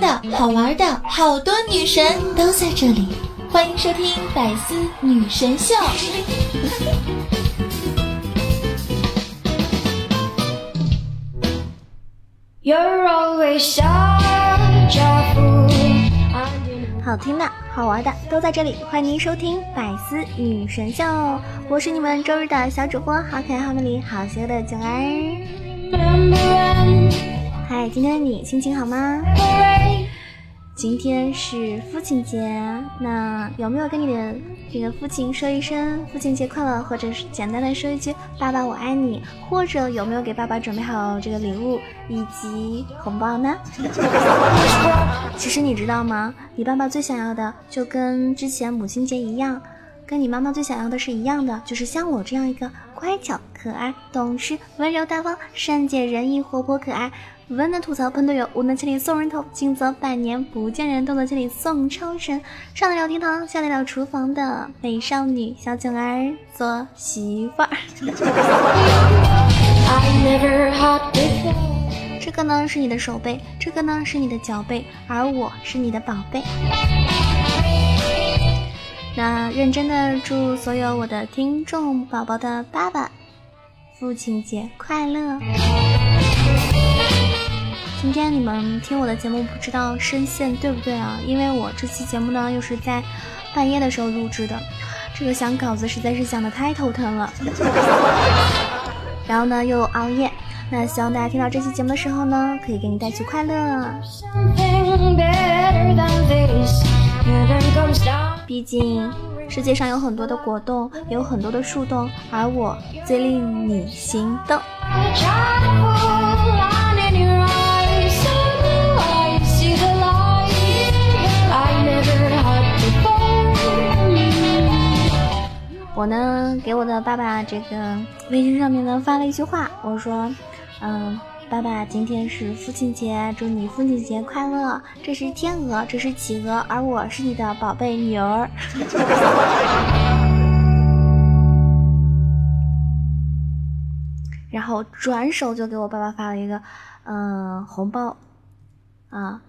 的、好玩的，好多女神都在这里，欢迎收听百思女神秀。好听的、好玩的都在这里，欢迎您收听百思女神秀，我是你们周日的小主播，好可爱、好美丽、好邪恶的囧儿。嗨，今天的你心情好吗？今天是父亲节，那有没有跟你的这个父亲说一声父亲节快乐，或者是简单的说一句爸爸我爱你，或者有没有给爸爸准备好这个礼物以及红包呢？其实你知道吗？你爸爸最想要的就跟之前母亲节一样，跟你妈妈最想要的是一样的，就是像我这样一个乖巧、可爱、懂事、温柔大方、善解人意、活泼可爱。温暖吐槽喷队友，无能千里送人头，近则百年不见人，动作千里送超神。上得了厅堂，下得了厨房的美少女小囧儿做媳妇儿。这个呢是你的手背，这个呢是你的脚背，而我是你的宝贝。那认真的祝所有我的听众宝宝的爸爸父亲节快乐。今天你们听我的节目，不知道声线对不对啊？因为我这期节目呢，又是在半夜的时候录制的，这个想稿子实在是想的太头疼了。然后呢，又熬夜，那希望大家听到这期节目的时候呢，可以给你带去快乐。毕竟世界上有很多的果冻，也有很多的树洞，而我最令你心动。我呢，给我的爸爸这个微信上面呢发了一句话，我说：“嗯，爸爸，今天是父亲节，祝你父亲节快乐。这是天鹅，这是企鹅，而我是你的宝贝女儿。”然后转手就给我爸爸发了一个嗯红包，啊，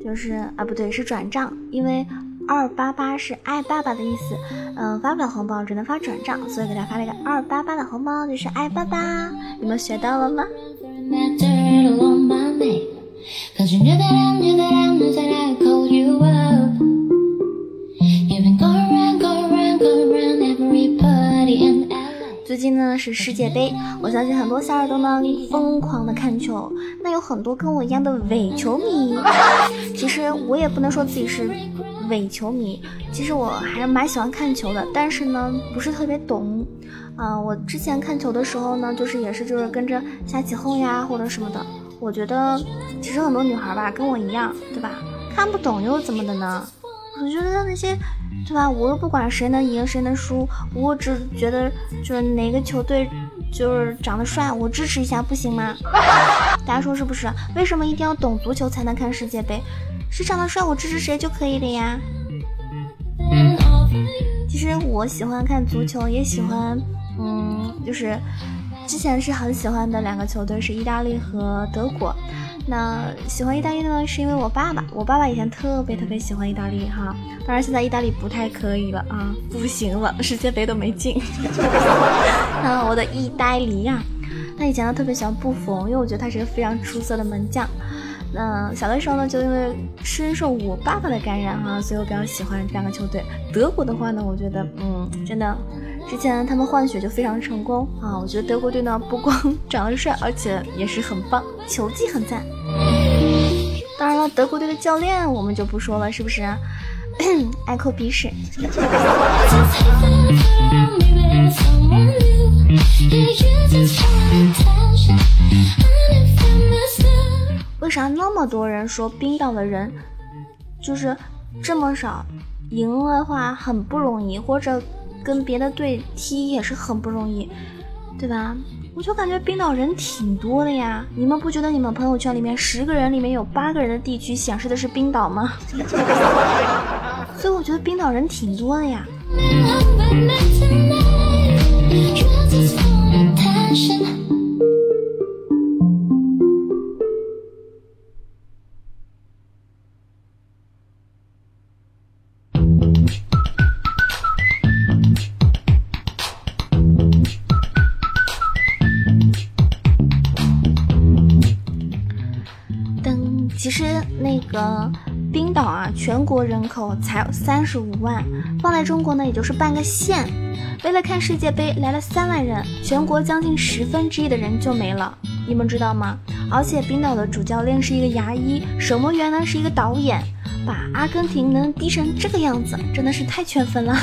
就是啊不对，是转账，因为。二八八是爱爸爸的意思，嗯，发不了红包，只能发转账，所以给他发了一个二八八的红包，就是爱爸爸。你们学到了吗？最近呢是世界杯，我相信很多小耳朵们疯狂的看球，那有很多跟我一样的伪球迷。其实我也不能说自己是。伪球迷，其实我还是蛮喜欢看球的，但是呢，不是特别懂。啊，我之前看球的时候呢，就是也是就是跟着瞎起哄呀，或者什么的。我觉得其实很多女孩吧，跟我一样，对吧？看不懂又怎么的呢？我觉得那些，对吧？我又不管谁能赢谁能输，我只觉得就是哪个球队就是长得帅，我支持一下不行吗？大家说是不是？为什么一定要懂足球才能看世界杯？是长得帅，我支持谁就可以了呀。其实我喜欢看足球，也喜欢，嗯，就是之前是很喜欢的两个球队是意大利和德国。那喜欢意大利呢，是因为我爸爸，我爸爸以前特别特别喜欢意大利哈。当然现在意大利不太可以了啊，不行了，世界杯都没进。啊，我的意大利呀，他以前呢特别喜欢布冯，因为我觉得他是个非常出色的门将。嗯，小的时候呢，就因为深受我爸爸的感染哈，所以我比较喜欢这两个球队。德国的话呢，我觉得，嗯，真的，之前他们换血就非常成功啊。我觉得德国队呢，不光长得帅，而且也是很棒，球技很赞。当然了，德国队的教练我们就不说了，是不是？爱扣鼻屎。为啥那么多人说冰岛的人就是这么少？赢的话很不容易，或者跟别的队踢也是很不容易，对吧？我就感觉冰岛人挺多的呀。你们不觉得你们朋友圈里面十个人里面有八个人的地区显示的是冰岛吗？所以我觉得冰岛人挺多的呀。那个冰岛啊，全国人口才三十五万，放在中国呢，也就是半个县。为了看世界杯，来了三万人，全国将近十分之一的人就没了，你们知道吗？而且冰岛的主教练是一个牙医，守门员呢是一个导演，把阿根廷能逼成这个样子，真的是太圈粉了。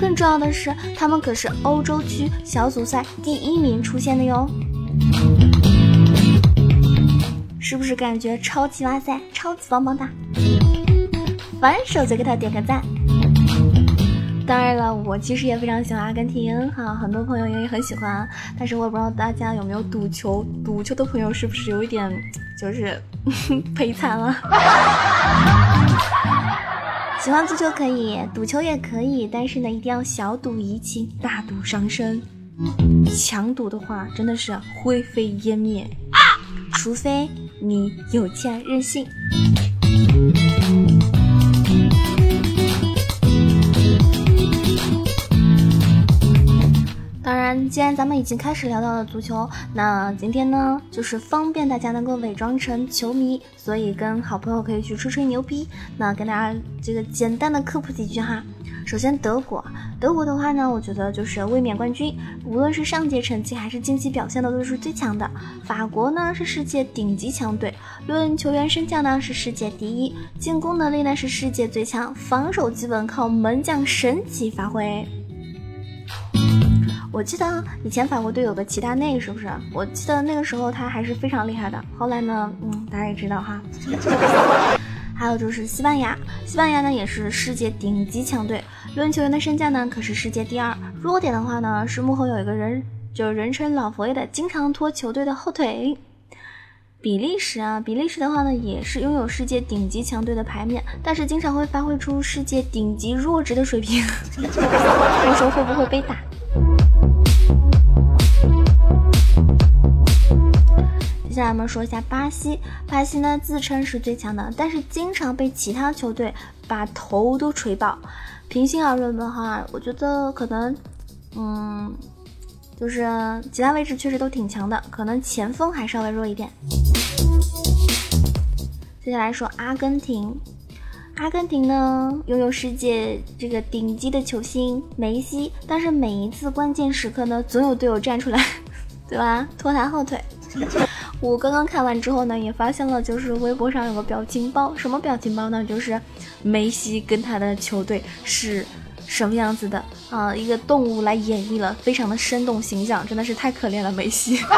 更重要的是，他们可是欧洲区小组赛第一名出现的哟，是不是感觉超级哇塞，超级棒棒哒？反手就给他点个赞。当然了，我其实也非常喜欢阿根廷哈，很多朋友也很喜欢，但是我也不知道大家有没有赌球，赌球的朋友是不是有一点就是 赔惨了？喜欢足球可以，赌球也可以，但是呢，一定要小赌怡情，大赌伤身。强赌的话，真的是灰飞烟灭，除非你有钱任性。当然，既然咱们已经开始聊到了足球，那今天呢，就是方便大家能够伪装成球迷，所以跟好朋友可以去吹吹牛逼。那跟大家这个简单的科普几句哈。首先，德国，德国的话呢，我觉得就是卫冕冠军，无论是上届成绩还是近期表现的都是最强的。法国呢是世界顶级强队，论球员身价呢是世界第一，进攻能力呢是世界最强，防守基本靠门将神奇发挥。我记得以前法国队有个齐达内，是不是？我记得那个时候他还是非常厉害的。后来呢，嗯，大家也知道哈。还有就是西班牙，西班牙呢也是世界顶级强队，论球员的身价呢可是世界第二。弱点的话呢是幕后有一个人，就是人称老佛爷的，经常拖球队的后腿。比利时啊，比利时的话呢也是拥有世界顶级强队的牌面，但是经常会发挥出世界顶级弱智的水平。到时候会不会被打？下来我们说一下巴西，巴西呢自称是最强的，但是经常被其他球队把头都锤爆。平心而论的话，我觉得可能，嗯，就是其他位置确实都挺强的，可能前锋还稍微弱一点。接下来说阿根廷，阿根廷呢拥有世界这个顶级的球星梅西，但是每一次关键时刻呢，总有队友站出来，对吧？拖他后腿。我刚刚看完之后呢，也发现了，就是微博上有个表情包，什么表情包呢？就是梅西跟他的球队是什么样子的啊？一个动物来演绎了，非常的生动形象，真的是太可怜了，梅西。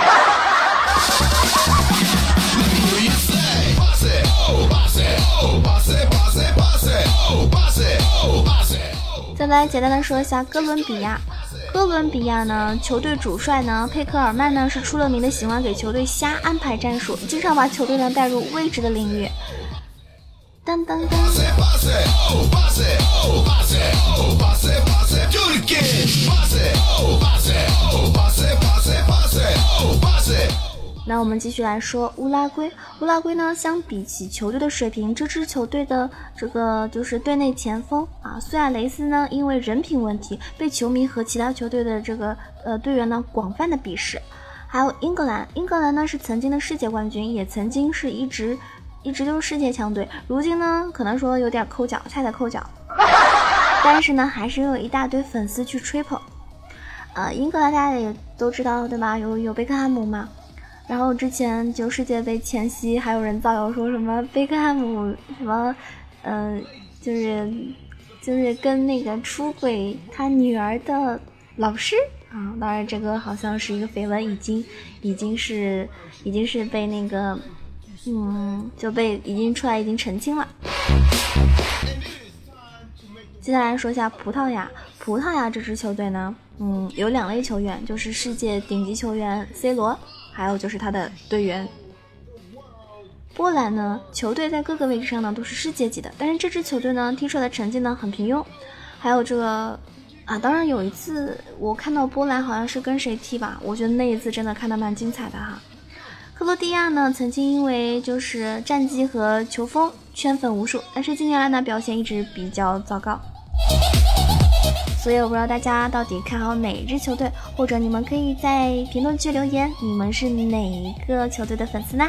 再来简单的说一下哥伦比亚。哥伦比亚呢，球队主帅呢，佩克尔曼呢，是出了名的喜欢给球队瞎安排战术，经常把球队呢带入未知的领域。当当当。那我们继续来说乌拉圭。乌拉圭呢，相比起球队的水平，这支球队的这个就是队内前锋啊，苏亚雷斯呢，因为人品问题，被球迷和其他球队的这个呃队员呢广泛的鄙视。还有英格兰，英格兰呢是曾经的世界冠军，也曾经是一直一直都是世界强队，如今呢可能说有点抠脚，差点抠脚，但是呢还是有一大堆粉丝去吹捧。呃，英格兰大家也都知道对吧？有有贝克汉姆嘛。然后之前就世界杯前夕，还有人造谣说什么贝克汉姆什么，嗯，就是就是跟那个出轨他女儿的老师啊，当然这个好像是一个绯闻，已经已经是已经是被那个嗯就被已经出来已经澄清了。接下来说一下葡萄牙，葡萄牙这支球队呢，嗯，有两类球员，就是世界顶级球员 C 罗。还有就是他的队员，波兰呢，球队在各个位置上呢都是世界级的，但是这支球队呢踢出来的成绩呢很平庸。还有这个啊，当然有一次我看到波兰好像是跟谁踢吧，我觉得那一次真的看的蛮精彩的哈。克罗地亚呢曾经因为就是战绩和球风圈粉无数，但是近年来呢表现一直比较糟糕。所以我不知道大家到底看好哪支球队，或者你们可以在评论区留言，你们是哪一个球队的粉丝呢？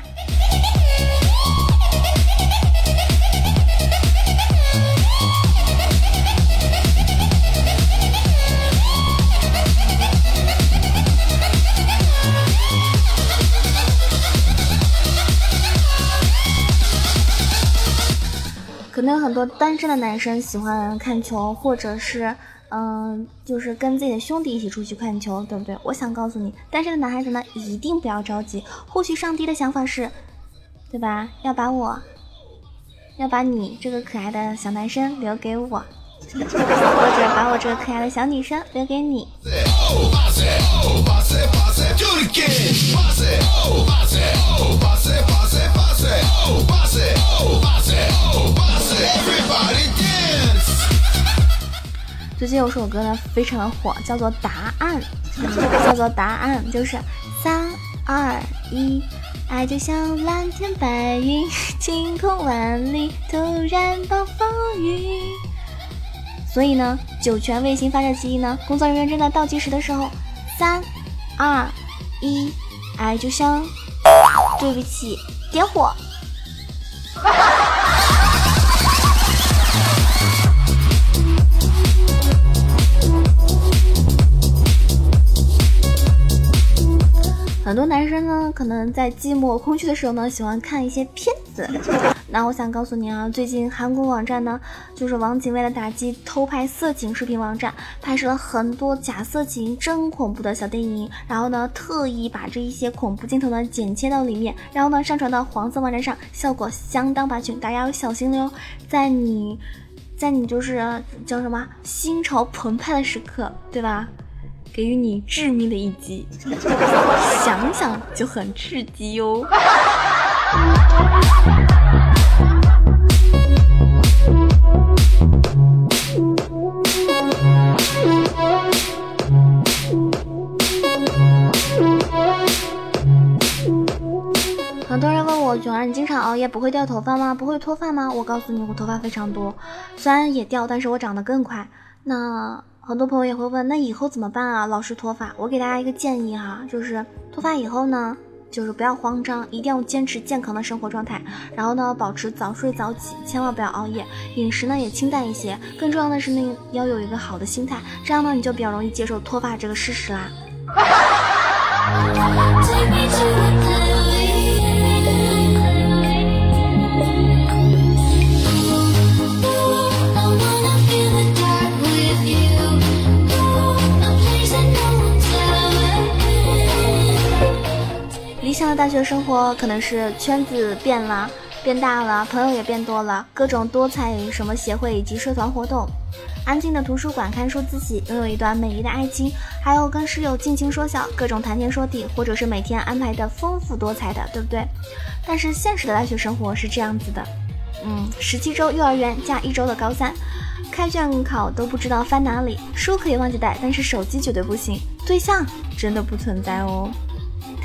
可能有很多单身的男生喜欢看球，或者是，嗯，就是跟自己的兄弟一起出去看球，对不对？我想告诉你，单身的男孩子呢，一定不要着急。或许上帝的想法是，对吧？要把我，要把你这个可爱的小男生留给我，或者把我这个可爱的小女生留给你。最近有首歌呢，非常的火，叫做《答案》，叫做《答案》，就是三二一，爱就像蓝天白云，晴空万里，突然暴风雨。所以呢，酒泉卫星发射器呢，工作人员正在倒计时的时候，三二一，爱就像，对不起，点火。很多男生呢，可能在寂寞空虚的时候呢，喜欢看一些片子。那我想告诉你啊，最近韩国网站呢，就是网警为了打击偷拍色情视频网站，拍摄了很多假色情、真恐怖的小电影，然后呢，特意把这一些恐怖镜头呢剪切到里面，然后呢，上传到黄色网站上，效果相当拔群。大家要小心了哟，在你，在你就是叫什么心潮澎湃的时刻，对吧？给予你致命的一击，想想就很刺激哟。很多人问我，囧儿，你经常熬夜不会掉头发吗？不会脱发吗？我告诉你，我头发非常多，虽然也掉，但是我长得更快。那。很多朋友也会问，那以后怎么办啊？老是脱发，我给大家一个建议哈，就是脱发以后呢，就是不要慌张，一定要坚持健康的生活状态，然后呢，保持早睡早起，千万不要熬夜，饮食呢也清淡一些，更重要的是呢，要有一个好的心态，这样呢，你就比较容易接受脱发这个事实啦。大学生活可能是圈子变了，变大了，朋友也变多了，各种多彩什么协会以及社团活动，安静的图书馆看书自习，拥有一段美丽的爱情，还有跟室友尽情说笑，各种谈天说地，或者是每天安排的丰富多彩的，对不对？但是现实的大学生活是这样子的，嗯，十七周幼儿园加一周的高三，开卷考都不知道翻哪里，书可以忘记带，但是手机绝对不行，对象真的不存在哦。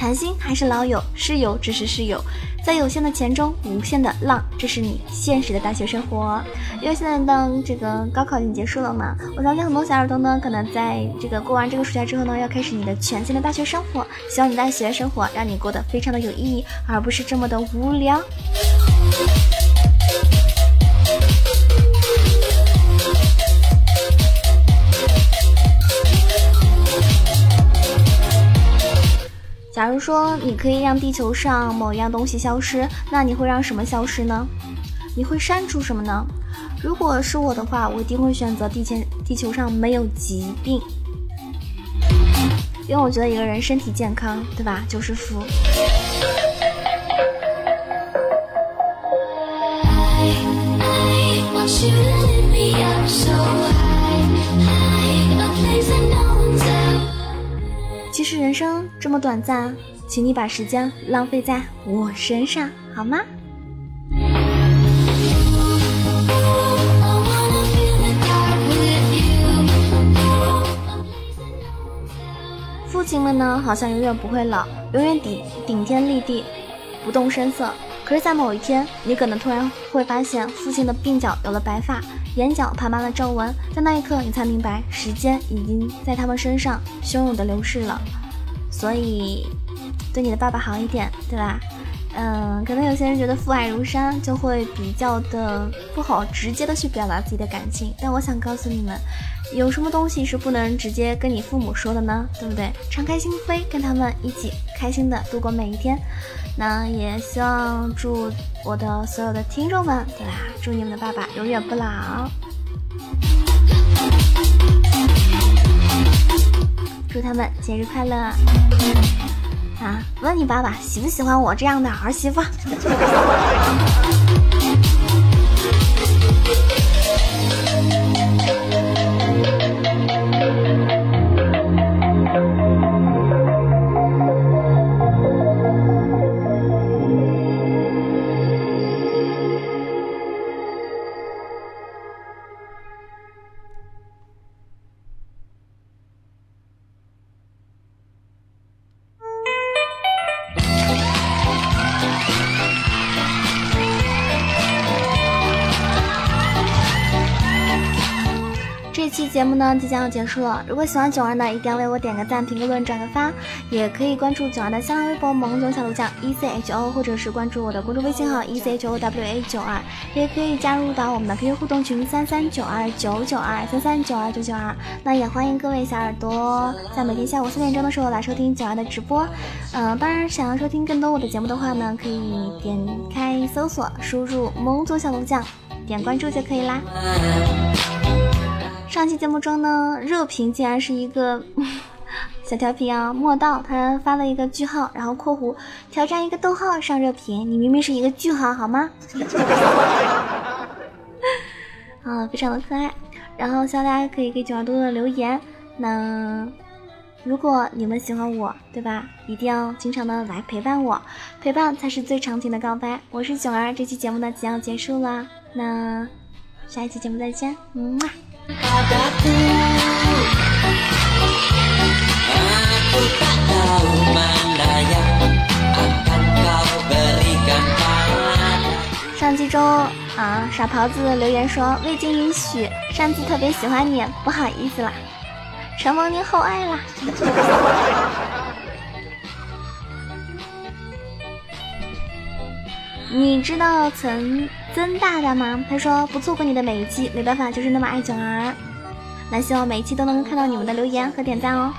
谈心还是老友，室友只是室友，在有限的钱中无限的浪，这是你现实的大学生活。因为现在呢，这个高考已经结束了嘛，我相信很多小耳朵呢，可能在这个过完这个暑假之后呢，要开始你的全新的大学生活。希望你大学生活让你过得非常的有意义，而不是这么的无聊。假如说你可以让地球上某一样东西消失，那你会让什么消失呢？你会删除什么呢？如果是我的话，我一定会选择地球地球上没有疾病，因为我觉得一个人身体健康，对吧，就是福。是人生这么短暂，请你把时间浪费在我身上，好吗？父亲们呢，好像永远不会老，永远顶顶天立地，不动声色。可是，在某一天，你可能突然会发现，父亲的鬓角有了白发，眼角爬满了皱纹，在那一刻你才明白，时间已经在他们身上汹涌的流逝了。所以，对你的爸爸好一点，对吧？嗯，可能有些人觉得父爱如山，就会比较的不好直接的去表达自己的感情。但我想告诉你们，有什么东西是不能直接跟你父母说的呢？对不对？敞开心扉，跟他们一起开心的度过每一天。那也希望祝我的所有的听众们，对吧？祝你们的爸爸永远不老。祝他们节日快乐。啊，问你爸爸喜不喜欢我这样的儿媳妇？节目呢即将要结束了，如果喜欢九儿的，一定要为我点个赞、评个论、转个发，也可以关注九儿的新浪微博“萌囧小鹿酱 E C H O”，或者是关注我的公众微信号 E C H O W A 九二，也可以加入到我们的 QQ 互动群三三九二九九二三三九二九九二。那也欢迎各位小耳朵在每天下午四点钟的时候来收听九儿的直播。嗯，当然想要收听更多我的节目的话呢，可以点开搜索，输入“萌囧小鹿酱”，点关注就可以啦。上期节目中呢，热评竟然是一个 小调皮啊，莫道他发了一个句号，然后括弧挑战一个逗号上热评，你明明是一个句号好吗？啊，非常的可爱。然后希望大家可以给九儿多多留言。那如果你们喜欢我，对吧？一定要经常的来陪伴我，陪伴才是最长情的告白。我是九儿，这期节目呢即将结束了，那下一期节目再见，嗯。上期中啊，傻狍子留言说未经允许，擅自特别喜欢你，不好意思啦，承蒙您厚爱啦。你知道曾曾大大吗？他说不错过你的每一期，没办法，就是那么爱囧儿。那希望每一期都能够看到你们的留言和点赞哦。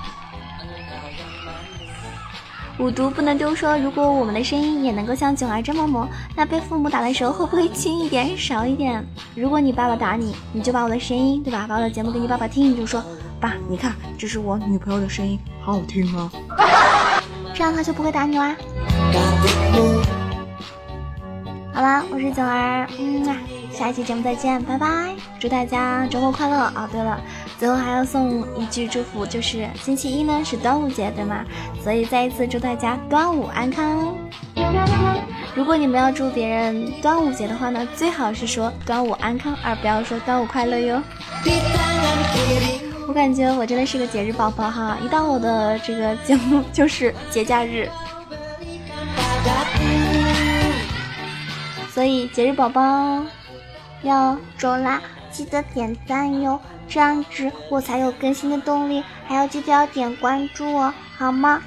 五毒不能丢说，如果我们的声音也能够像囧儿这么萌，那被父母打的时候会不会轻一点、少一点？如果你爸爸打你，你就把我的声音，对吧？把我的节目给你爸爸听，你就说爸，你看，这是我女朋友的声音，好好听啊。这样他就不会打你啦。好啦，我是九儿，嗯啊，下一期节目再见，拜拜！祝大家周末快乐啊！对了，最后还要送一句祝福，就是星期一呢是端午节，对吗？所以再一次祝大家端午安康。如果你们要祝别人端午节的话呢，最好是说端午安康，而不要说端午快乐哟。我感觉我真的是个节日宝宝哈，一到我的这个节目就是节假日。所以节日宝宝要走啦，记得点赞哟，这样子我才有更新的动力。还要记得要点关注哦，好吗？